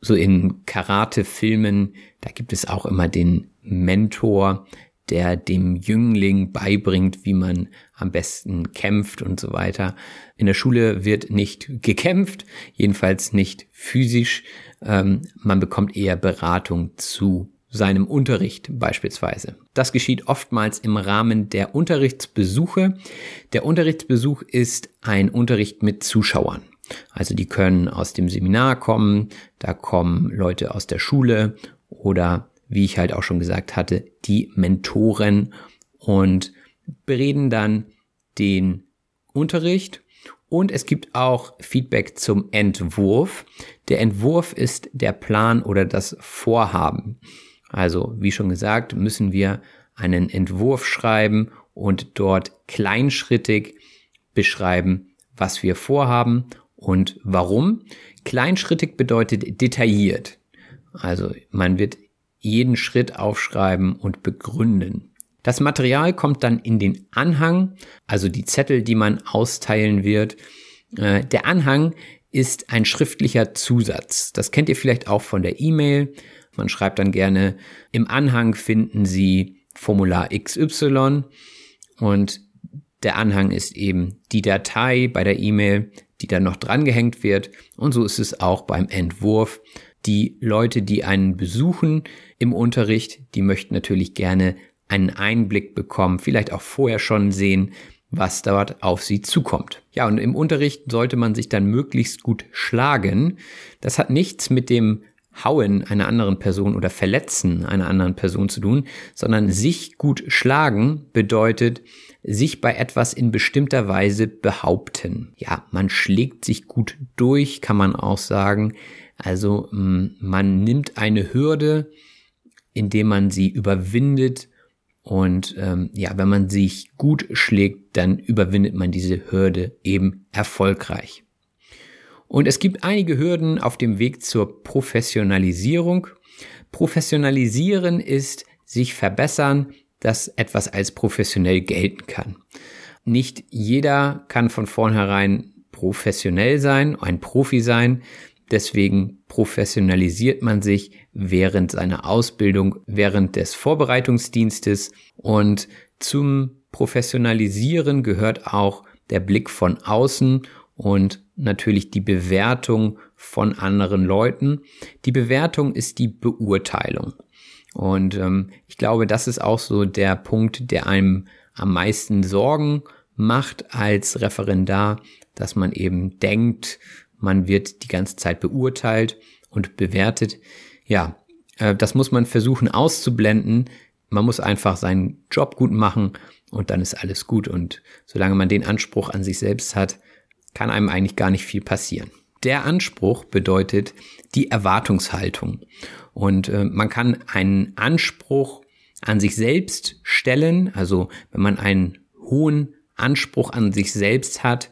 So in Karate-Filmen, da gibt es auch immer den Mentor, der dem Jüngling beibringt, wie man am besten kämpft und so weiter. In der Schule wird nicht gekämpft, jedenfalls nicht physisch. Ähm, man bekommt eher Beratung zu seinem Unterricht beispielsweise. Das geschieht oftmals im Rahmen der Unterrichtsbesuche. Der Unterrichtsbesuch ist ein Unterricht mit Zuschauern. Also die können aus dem Seminar kommen, da kommen Leute aus der Schule oder wie ich halt auch schon gesagt hatte, die Mentoren und bereden dann den Unterricht und es gibt auch Feedback zum Entwurf. Der Entwurf ist der Plan oder das Vorhaben. Also, wie schon gesagt, müssen wir einen Entwurf schreiben und dort kleinschrittig beschreiben, was wir vorhaben und warum. Kleinschrittig bedeutet detailliert. Also man wird jeden Schritt aufschreiben und begründen. Das Material kommt dann in den Anhang, also die Zettel, die man austeilen wird. Äh, der Anhang ist ein schriftlicher Zusatz. Das kennt ihr vielleicht auch von der E-Mail. Man schreibt dann gerne, im Anhang finden Sie Formular XY und der Anhang ist eben die Datei bei der E-Mail, die dann noch drangehängt wird. Und so ist es auch beim Entwurf. Die Leute, die einen besuchen im Unterricht, die möchten natürlich gerne einen Einblick bekommen, vielleicht auch vorher schon sehen, was dort auf sie zukommt. Ja, und im Unterricht sollte man sich dann möglichst gut schlagen. Das hat nichts mit dem Hauen einer anderen Person oder Verletzen einer anderen Person zu tun, sondern sich gut schlagen bedeutet, sich bei etwas in bestimmter Weise behaupten. Ja, man schlägt sich gut durch, kann man auch sagen. Also mm, man nimmt eine Hürde, indem man sie überwindet und ähm, ja, wenn man sich gut schlägt, dann überwindet man diese Hürde eben erfolgreich. Und es gibt einige Hürden auf dem Weg zur Professionalisierung. Professionalisieren ist sich verbessern, dass etwas als professionell gelten kann. Nicht jeder kann von vornherein professionell sein, ein Profi sein. Deswegen professionalisiert man sich während seiner Ausbildung, während des Vorbereitungsdienstes und zum Professionalisieren gehört auch der Blick von außen und natürlich die Bewertung von anderen Leuten. Die Bewertung ist die Beurteilung. Und ähm, ich glaube, das ist auch so der Punkt, der einem am meisten Sorgen macht als Referendar, dass man eben denkt, man wird die ganze Zeit beurteilt und bewertet. Ja, äh, das muss man versuchen auszublenden. Man muss einfach seinen Job gut machen und dann ist alles gut. Und solange man den Anspruch an sich selbst hat, kann einem eigentlich gar nicht viel passieren. Der Anspruch bedeutet die Erwartungshaltung. Und äh, man kann einen Anspruch an sich selbst stellen. Also wenn man einen hohen Anspruch an sich selbst hat,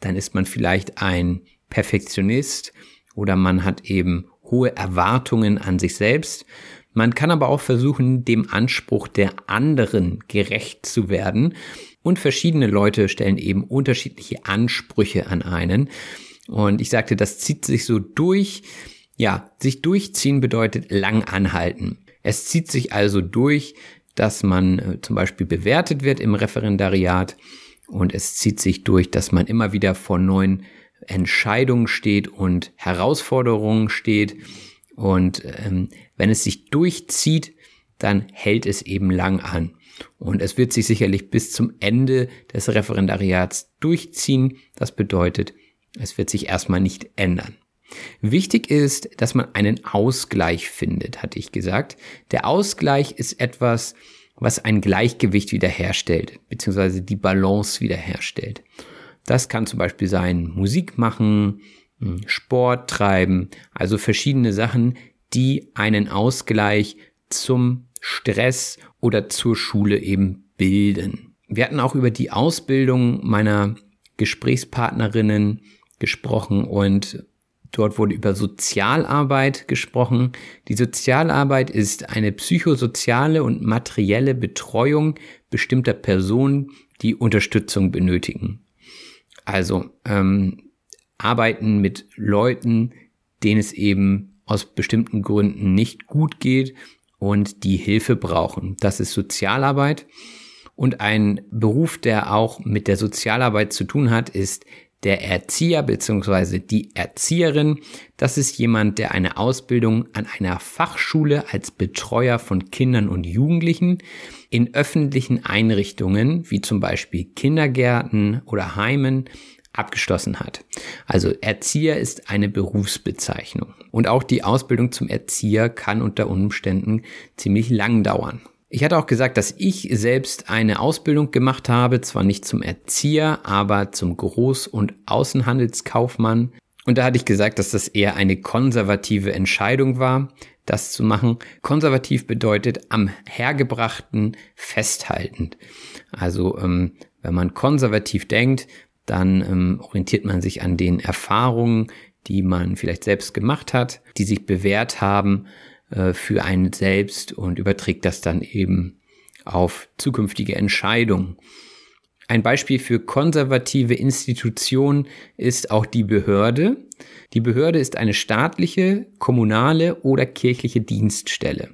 dann ist man vielleicht ein Perfektionist oder man hat eben hohe Erwartungen an sich selbst. Man kann aber auch versuchen, dem Anspruch der anderen gerecht zu werden. Und verschiedene Leute stellen eben unterschiedliche Ansprüche an einen. Und ich sagte, das zieht sich so durch. Ja, sich durchziehen bedeutet lang anhalten. Es zieht sich also durch, dass man äh, zum Beispiel bewertet wird im Referendariat und es zieht sich durch, dass man immer wieder vor neuen Entscheidungen steht und Herausforderungen steht. Und ähm, wenn es sich durchzieht, dann hält es eben lang an. Und es wird sich sicherlich bis zum Ende des Referendariats durchziehen. Das bedeutet, es wird sich erstmal nicht ändern. Wichtig ist, dass man einen Ausgleich findet, hatte ich gesagt. Der Ausgleich ist etwas, was ein Gleichgewicht wiederherstellt, beziehungsweise die Balance wiederherstellt. Das kann zum Beispiel sein Musik machen, hm, Sport treiben, also verschiedene Sachen, die einen Ausgleich zum Stress oder zur Schule eben bilden. Wir hatten auch über die Ausbildung meiner Gesprächspartnerinnen gesprochen und dort wurde über Sozialarbeit gesprochen. Die Sozialarbeit ist eine psychosoziale und materielle Betreuung bestimmter Personen, die Unterstützung benötigen. Also ähm, arbeiten mit Leuten, denen es eben aus bestimmten Gründen nicht gut geht und die Hilfe brauchen. Das ist Sozialarbeit. Und ein Beruf, der auch mit der Sozialarbeit zu tun hat, ist der Erzieher bzw. die Erzieherin. Das ist jemand, der eine Ausbildung an einer Fachschule als Betreuer von Kindern und Jugendlichen in öffentlichen Einrichtungen wie zum Beispiel Kindergärten oder Heimen abgeschlossen hat. Also Erzieher ist eine Berufsbezeichnung. Und auch die Ausbildung zum Erzieher kann unter Umständen ziemlich lang dauern. Ich hatte auch gesagt, dass ich selbst eine Ausbildung gemacht habe, zwar nicht zum Erzieher, aber zum Groß- und Außenhandelskaufmann. Und da hatte ich gesagt, dass das eher eine konservative Entscheidung war, das zu machen. Konservativ bedeutet am Hergebrachten festhaltend. Also ähm, wenn man konservativ denkt, dann ähm, orientiert man sich an den Erfahrungen, die man vielleicht selbst gemacht hat, die sich bewährt haben äh, für einen selbst und überträgt das dann eben auf zukünftige Entscheidungen. Ein Beispiel für konservative Institutionen ist auch die Behörde. Die Behörde ist eine staatliche, kommunale oder kirchliche Dienststelle.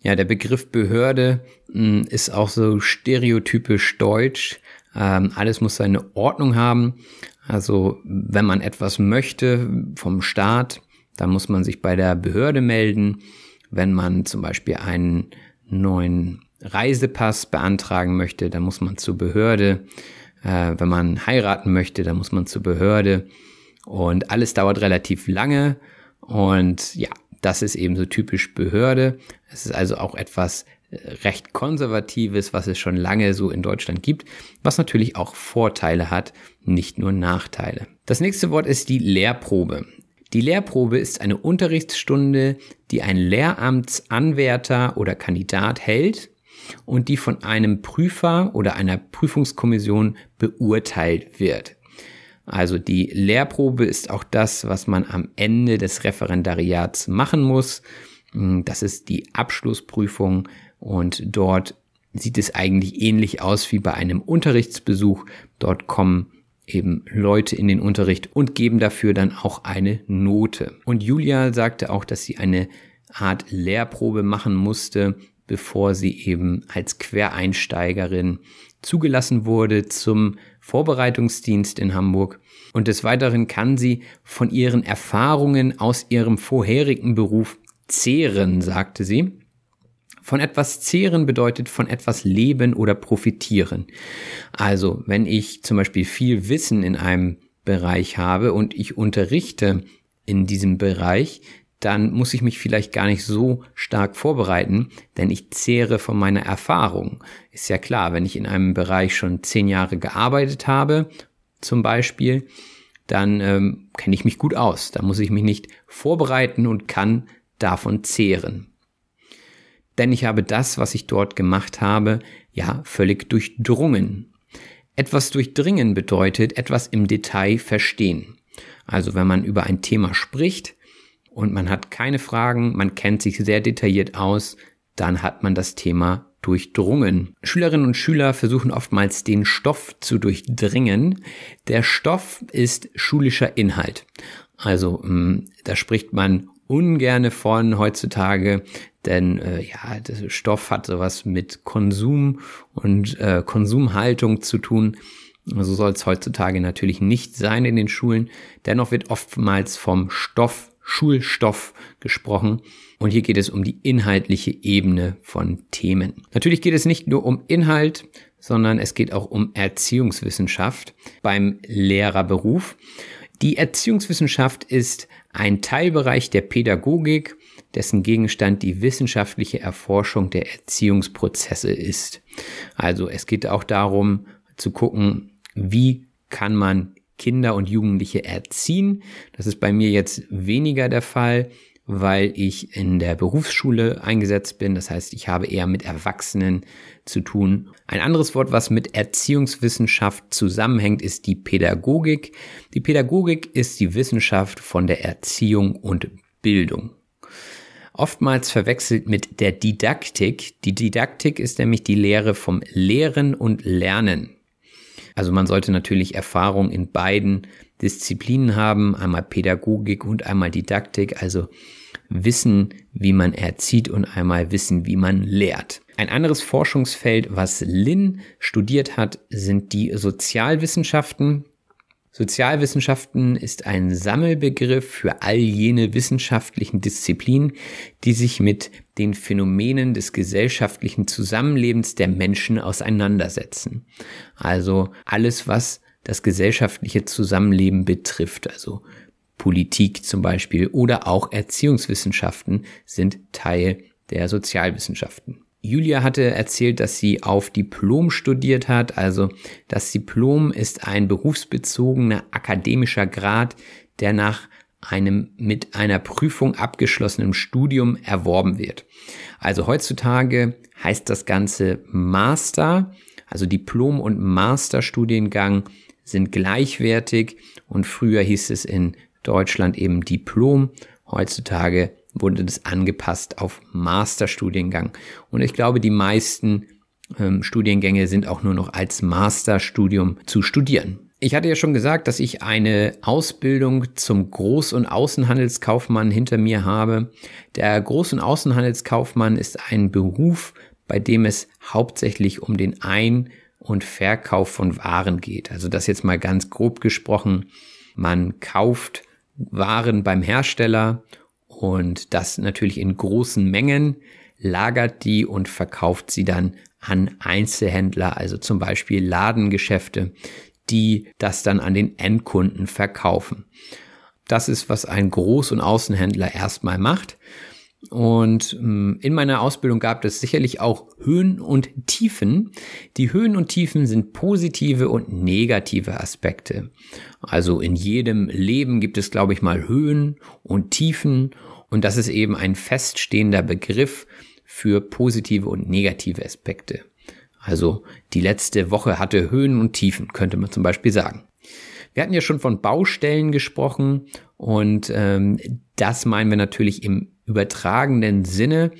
Ja, der Begriff Behörde mh, hm, ist auch so stereotypisch deutsch. Ähm, alles muss seine Ordnung haben. Also wenn man etwas möchte vom Staat, dann muss man sich bei der Behörde melden. Wenn man zum Beispiel einen neuen Reisepass beantragen möchte, dann muss man zur Behörde. Äh, wenn man heiraten möchte, dann muss man zur Behörde. Und alles dauert relativ lange. Und ja, das ist eben so typisch Behörde. Es ist also auch etwas recht konservatives, was es schon lange so in Deutschland gibt, was natürlich auch Vorteile hat, nicht nur Nachteile. Das nächste Wort ist die Lehrprobe. Die Lehrprobe ist eine Unterrichtsstunde, die ein Lehramtsanwärter oder Kandidat hält und die von einem Prüfer oder einer Prüfungskommission beurteilt wird. Also die Lehrprobe ist auch das, was man am Ende des Referendariats machen muss. Das ist die Abschlussprüfung und dort sieht es eigentlich ähnlich aus wie bei einem Unterrichtsbesuch. Dort kommen eben Leute in den Unterricht und geben dafür dann auch eine Note. Und Julia sagte auch, dass sie eine Art Lehrprobe machen musste, bevor sie eben als Quereinsteigerin zugelassen wurde zum Vorbereitungsdienst in Hamburg. Und des Weiteren kann sie von ihren Erfahrungen aus ihrem vorherigen Beruf zehren, sagte sie. Von etwas zehren bedeutet von etwas leben oder profitieren. Also, wenn ich zum Beispiel viel Wissen in einem Bereich habe und ich unterrichte in diesem Bereich, dann muss ich mich vielleicht gar nicht so stark vorbereiten, denn ich zehre von meiner Erfahrung. Ist ja klar, wenn ich in einem Bereich schon zehn Jahre gearbeitet habe, zum Beispiel, dann ähm, kenne ich mich gut aus. Da muss ich mich nicht vorbereiten und kann davon zehren denn ich habe das, was ich dort gemacht habe, ja völlig durchdrungen. Etwas durchdringen bedeutet etwas im Detail verstehen. Also wenn man über ein Thema spricht und man hat keine Fragen, man kennt sich sehr detailliert aus, dann hat man das Thema durchdrungen. Schülerinnen und Schüler versuchen oftmals den Stoff zu durchdringen. Der Stoff ist schulischer Inhalt. Also mm, da spricht man ungerne von heutzutage, denn äh, ja, der Stoff hat sowas mit Konsum und äh, Konsumhaltung zu tun. So soll es heutzutage natürlich nicht sein in den Schulen. Dennoch wird oftmals vom Stoff Schulstoff gesprochen. Und hier geht es um die inhaltliche Ebene von Themen. Natürlich geht es nicht nur um Inhalt, sondern es geht auch um Erziehungswissenschaft beim Lehrerberuf. Die Erziehungswissenschaft ist ein Teilbereich der Pädagogik, dessen Gegenstand die wissenschaftliche Erforschung der Erziehungsprozesse ist. Also es geht auch darum zu gucken, wie kann man Kinder und Jugendliche erziehen. Das ist bei mir jetzt weniger der Fall, weil ich in der Berufsschule eingesetzt bin. Das heißt, ich habe eher mit Erwachsenen zu tun. Ein anderes Wort, was mit Erziehungswissenschaft zusammenhängt, ist die Pädagogik. Die Pädagogik ist die Wissenschaft von der Erziehung und Bildung. Oftmals verwechselt mit der Didaktik. Die Didaktik ist nämlich die Lehre vom Lehren und Lernen. Also man sollte natürlich Erfahrung in beiden Disziplinen haben, einmal Pädagogik und einmal Didaktik, also wissen, wie man erzieht und einmal wissen, wie man lehrt. Ein anderes Forschungsfeld, was Lin studiert hat, sind die Sozialwissenschaften. Sozialwissenschaften ist ein Sammelbegriff für all jene wissenschaftlichen Disziplinen, die sich mit den Phänomenen des gesellschaftlichen Zusammenlebens der Menschen auseinandersetzen. Also alles, was das gesellschaftliche Zusammenleben betrifft, also Politik zum Beispiel oder auch Erziehungswissenschaften sind Teil der Sozialwissenschaften. Julia hatte erzählt, dass sie auf Diplom studiert hat. Also das Diplom ist ein berufsbezogener akademischer Grad, der nach einem mit einer Prüfung abgeschlossenen Studium erworben wird. Also heutzutage heißt das Ganze Master, also Diplom- und Masterstudiengang sind gleichwertig und früher hieß es in Deutschland eben Diplom. Heutzutage wurde das angepasst auf Masterstudiengang. Und ich glaube, die meisten ähm, Studiengänge sind auch nur noch als Masterstudium zu studieren. Ich hatte ja schon gesagt, dass ich eine Ausbildung zum Groß- und Außenhandelskaufmann hinter mir habe. Der Groß- und Außenhandelskaufmann ist ein Beruf, bei dem es hauptsächlich um den Ein- und Verkauf von Waren geht. Also das jetzt mal ganz grob gesprochen. Man kauft waren beim Hersteller und das natürlich in großen Mengen, lagert die und verkauft sie dann an Einzelhändler, also zum Beispiel Ladengeschäfte, die das dann an den Endkunden verkaufen. Das ist, was ein Groß- und Außenhändler erstmal macht. Und ähm, in meiner Ausbildung gab es sicherlich auch Höhen und Tiefen. Die Höhen und Tiefen sind positive und negative Aspekte. Also in jedem Leben gibt es, glaube ich, mal Höhen und Tiefen. Und das ist eben ein feststehender Begriff für positive und negative Aspekte. Also die letzte Woche hatte Höhen und Tiefen, könnte man zum Beispiel sagen. Wir hatten ja schon von Baustellen gesprochen und ähm, das meinen wir natürlich im übertragenen Sinne.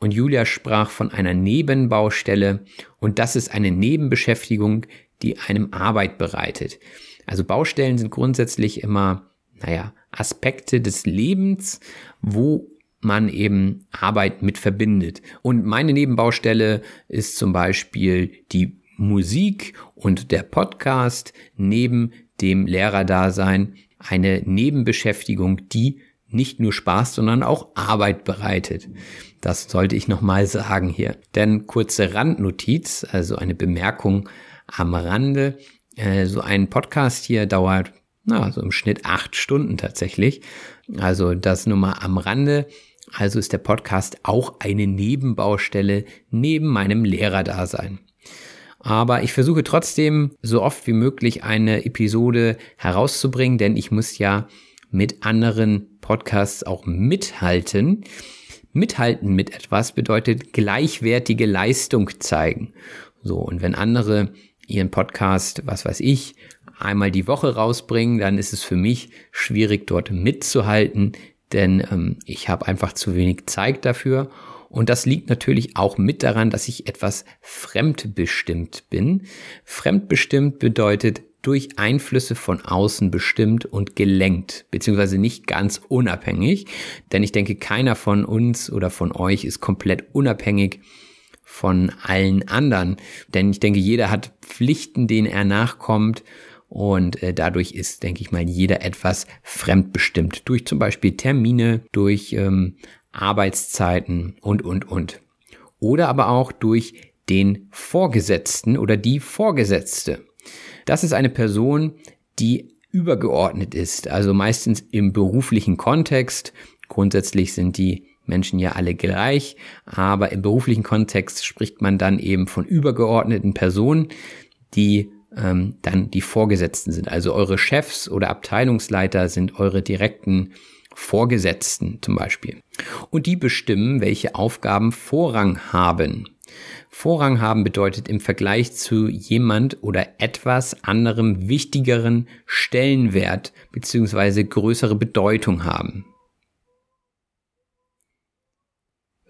Und Julia sprach von einer Nebenbaustelle und das ist eine Nebenbeschäftigung, die einem Arbeit bereitet. Also Baustellen sind grundsätzlich immer, naja, Aspekte des Lebens, wo man eben Arbeit mit verbindet. Und meine Nebenbaustelle ist zum Beispiel die Musik und der Podcast neben dem Lehrerdasein eine Nebenbeschäftigung, die nicht nur Spaß, sondern auch Arbeit bereitet. Das sollte ich nochmal sagen hier. Denn kurze Randnotiz, also eine Bemerkung am Rande. Äh, so ein Podcast hier dauert, na, so im Schnitt acht Stunden tatsächlich. Also das nur mal am Rande. Also ist der Podcast auch eine Nebenbaustelle neben meinem Lehrerdasein. Aber ich versuche trotzdem so oft wie möglich eine Episode herauszubringen, denn ich muss ja mit anderen Podcasts auch mithalten. Mithalten mit etwas bedeutet gleichwertige Leistung zeigen. So, und wenn andere ihren Podcast, was weiß ich, einmal die Woche rausbringen, dann ist es für mich schwierig, dort mitzuhalten, denn ähm, ich habe einfach zu wenig Zeit dafür. Und das liegt natürlich auch mit daran, dass ich etwas fremdbestimmt bin. Fremdbestimmt bedeutet, durch Einflüsse von außen bestimmt und gelenkt, beziehungsweise nicht ganz unabhängig, denn ich denke, keiner von uns oder von euch ist komplett unabhängig von allen anderen, denn ich denke, jeder hat Pflichten, denen er nachkommt Und äh, dadurch ist, denke ich mal, jeder etwas fremdbestimmt. Durch zum Beispiel Termine, durch ähm, Arbeitszeiten und, und, und. Oder aber auch durch den Vorgesetzten oder die Vorgesetzte. Das ist eine Person, die übergeordnet ist, also meistens im beruflichen Kontext. Grundsätzlich sind die Menschen ja alle gleich, aber im beruflichen Kontext spricht man dann eben von übergeordneten Personen, die ähm, dann die Vorgesetzten sind. Also eure Chefs oder Abteilungsleiter sind eure direkten Vorgesetzten zum Beispiel. Und die bestimmen, welche Aufgaben Vorrang haben. Vorrang haben bedeutet im Vergleich zu jemand oder etwas anderem wichtigeren Stellenwert bzw. größere Bedeutung haben.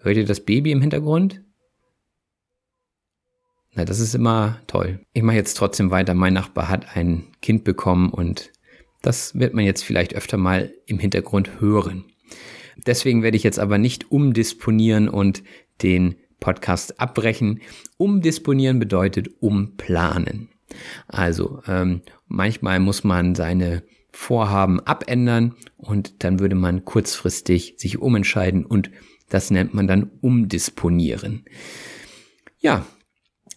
Hört ihr das Baby im Hintergrund? Na, das ist immer toll. Ich mache jetzt trotzdem weiter. Mein Nachbar hat ein Kind bekommen und das wird man jetzt vielleicht öfter mal im Hintergrund hören. Deswegen werde ich jetzt aber nicht umdisponieren und den Podcast abbrechen. Umdisponieren bedeutet umplanen. Also ähm, manchmal muss man seine Vorhaben abändern und dann würde man kurzfristig sich umentscheiden und das nennt man dann umdisponieren. Ja,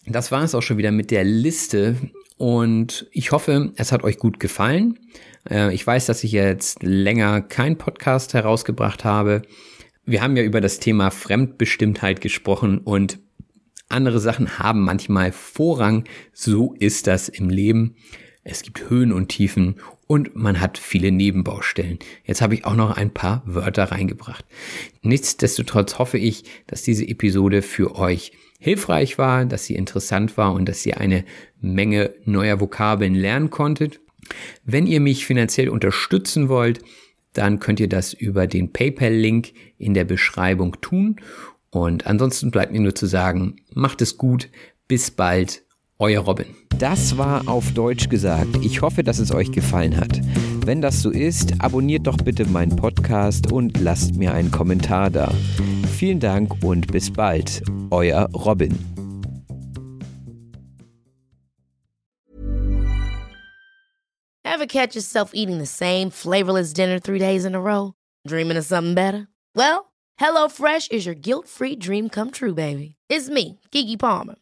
das war es auch schon wieder mit der Liste und ich hoffe, es hat euch gut gefallen. Äh, ich weiß, dass ich jetzt länger keinen Podcast herausgebracht habe. Wir haben ja über das Thema Fremdbestimmtheit gesprochen und andere Sachen haben manchmal Vorrang. So ist das im Leben. Es gibt Höhen und Tiefen und man hat viele Nebenbaustellen. Jetzt habe ich auch noch ein paar Wörter reingebracht. Nichtsdestotrotz hoffe ich, dass diese Episode für euch hilfreich war, dass sie interessant war und dass ihr eine Menge neuer Vokabeln lernen konntet. Wenn ihr mich finanziell unterstützen wollt, dann könnt ihr das über den PayPal-Link in der Beschreibung tun. Und ansonsten bleibt mir nur zu sagen, macht es gut, bis bald, euer Robin. Das war auf Deutsch gesagt. Ich hoffe, dass es euch gefallen hat. Wenn das so ist, abonniert doch bitte meinen Podcast und lasst mir einen Kommentar da. Vielen Dank und bis bald, euer Robin. Ever catch yourself eating the same flavorless dinner three days in a row? Dreaming of something better? Well, HelloFresh is your guilt-free dream come true, baby. It's me, Kiki Palmer.